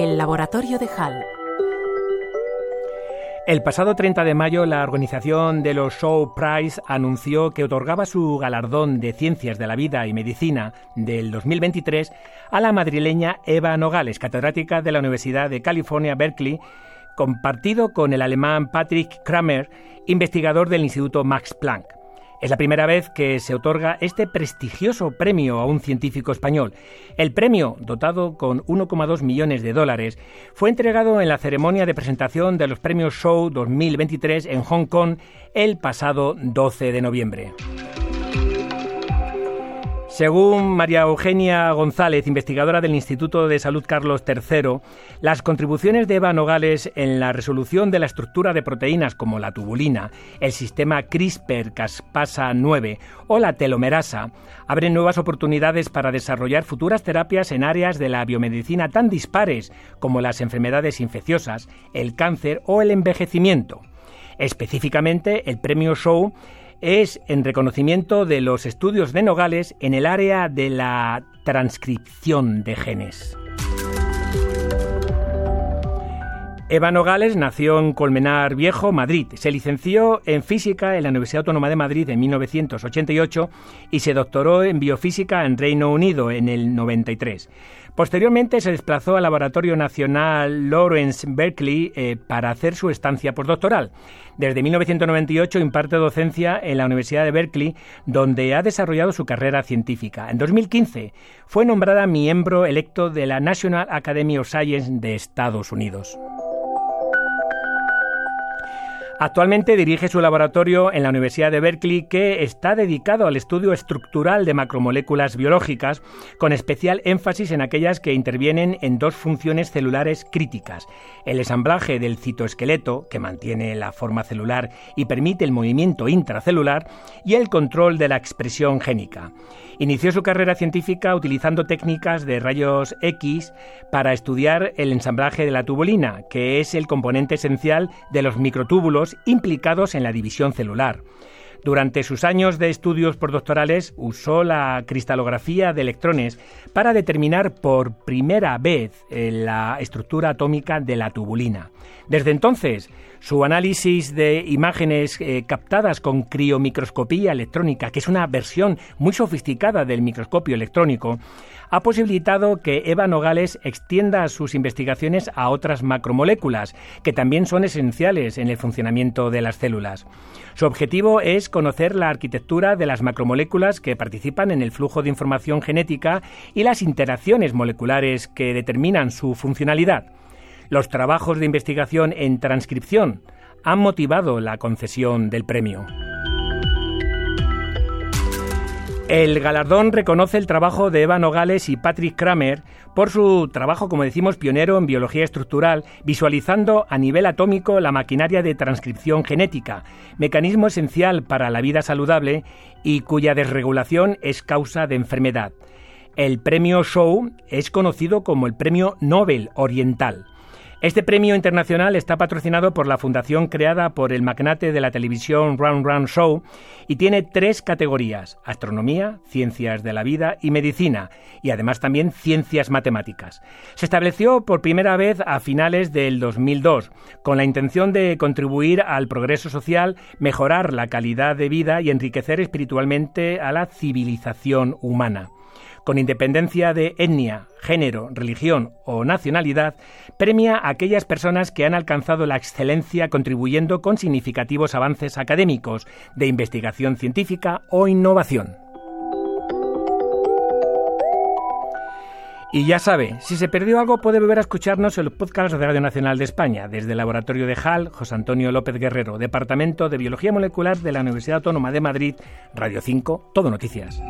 El laboratorio de Hall. El pasado 30 de mayo, la organización de los Shaw Prize anunció que otorgaba su galardón de Ciencias de la Vida y Medicina del 2023 a la madrileña Eva Nogales, catedrática de la Universidad de California, Berkeley, compartido con el alemán Patrick Kramer, investigador del Instituto Max Planck. Es la primera vez que se otorga este prestigioso premio a un científico español. El premio, dotado con 1,2 millones de dólares, fue entregado en la ceremonia de presentación de los premios Show 2023 en Hong Kong el pasado 12 de noviembre. Según María Eugenia González, investigadora del Instituto de Salud Carlos III, las contribuciones de Eva Nogales en la resolución de la estructura de proteínas como la tubulina, el sistema CRISPR-Cas9 o la telomerasa abren nuevas oportunidades para desarrollar futuras terapias en áreas de la biomedicina tan dispares como las enfermedades infecciosas, el cáncer o el envejecimiento. Específicamente, el premio Show es en reconocimiento de los estudios de Nogales en el área de la transcripción de genes. Eva Nogales nació en Colmenar Viejo, Madrid. Se licenció en física en la Universidad Autónoma de Madrid en 1988 y se doctoró en biofísica en Reino Unido en el 93. Posteriormente se desplazó al Laboratorio Nacional Lawrence Berkeley eh, para hacer su estancia postdoctoral. Desde 1998 imparte docencia en la Universidad de Berkeley, donde ha desarrollado su carrera científica. En 2015 fue nombrada miembro electo de la National Academy of Science de Estados Unidos. Actualmente dirige su laboratorio en la Universidad de Berkeley que está dedicado al estudio estructural de macromoléculas biológicas, con especial énfasis en aquellas que intervienen en dos funciones celulares críticas, el ensamblaje del citoesqueleto, que mantiene la forma celular y permite el movimiento intracelular, y el control de la expresión génica. Inició su carrera científica utilizando técnicas de rayos X para estudiar el ensamblaje de la tubulina, que es el componente esencial de los microtúbulos implicados en la división celular. Durante sus años de estudios postdoctorales usó la cristalografía de electrones para determinar por primera vez eh, la estructura atómica de la tubulina. Desde entonces, su análisis de imágenes eh, captadas con criomicroscopía electrónica, que es una versión muy sofisticada del microscopio electrónico, ha posibilitado que Eva Nogales extienda sus investigaciones a otras macromoléculas, que también son esenciales en el funcionamiento de las células. Su objetivo es conocer la arquitectura de las macromoléculas que participan en el flujo de información genética y las interacciones moleculares que determinan su funcionalidad. Los trabajos de investigación en transcripción han motivado la concesión del premio. El galardón reconoce el trabajo de Eva Nogales y Patrick Kramer por su trabajo, como decimos, pionero en biología estructural, visualizando a nivel atómico la maquinaria de transcripción genética, mecanismo esencial para la vida saludable y cuya desregulación es causa de enfermedad. El premio Show es conocido como el Premio Nobel Oriental. Este premio internacional está patrocinado por la fundación creada por el magnate de la televisión Round Round Show y tiene tres categorías, astronomía, ciencias de la vida y medicina, y además también ciencias matemáticas. Se estableció por primera vez a finales del 2002, con la intención de contribuir al progreso social, mejorar la calidad de vida y enriquecer espiritualmente a la civilización humana con independencia de etnia, género, religión o nacionalidad, premia a aquellas personas que han alcanzado la excelencia contribuyendo con significativos avances académicos, de investigación científica o innovación. Y ya sabe, si se perdió algo puede volver a escucharnos en los podcasts de Radio Nacional de España, desde el Laboratorio de HAL, José Antonio López Guerrero, Departamento de Biología Molecular de la Universidad Autónoma de Madrid, Radio 5, Todo Noticias.